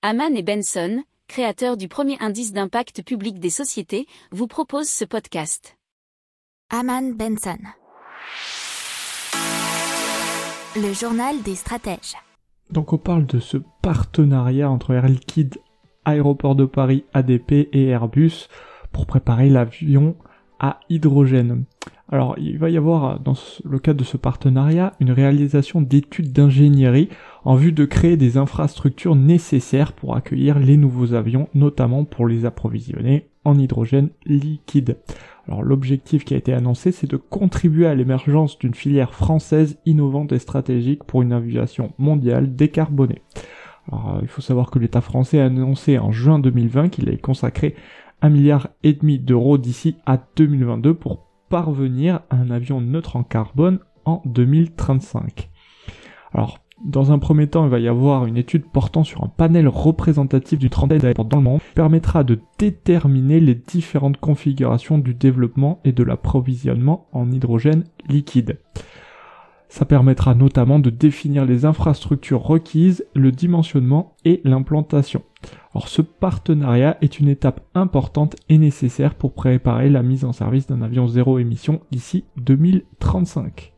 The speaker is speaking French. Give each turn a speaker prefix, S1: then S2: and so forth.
S1: Haman et Benson, créateurs du premier indice d'impact public des sociétés, vous proposent ce podcast.
S2: Haman Benson. Le journal des stratèges.
S3: Donc on parle de ce partenariat entre Air Liquide, Aéroport de Paris, ADP et Airbus pour préparer l'avion à hydrogène. Alors, il va y avoir, dans le cadre de ce partenariat, une réalisation d'études d'ingénierie en vue de créer des infrastructures nécessaires pour accueillir les nouveaux avions, notamment pour les approvisionner en hydrogène liquide. Alors, l'objectif qui a été annoncé, c'est de contribuer à l'émergence d'une filière française innovante et stratégique pour une aviation mondiale décarbonée. Alors, il faut savoir que l'État français a annoncé en juin 2020 qu'il allait consacrer un milliard et demi d'euros d'ici à 2022 pour parvenir à un avion neutre en carbone en 2035. Alors, dans un premier temps, il va y avoir une étude portant sur un panel représentatif du trentaine d'aéroports dans le monde, qui permettra de déterminer les différentes configurations du développement et de l'approvisionnement en hydrogène liquide. Ça permettra notamment de définir les infrastructures requises, le dimensionnement et l'implantation. Alors ce partenariat est une étape importante et nécessaire pour préparer la mise en service d'un avion zéro émission d'ici 2035.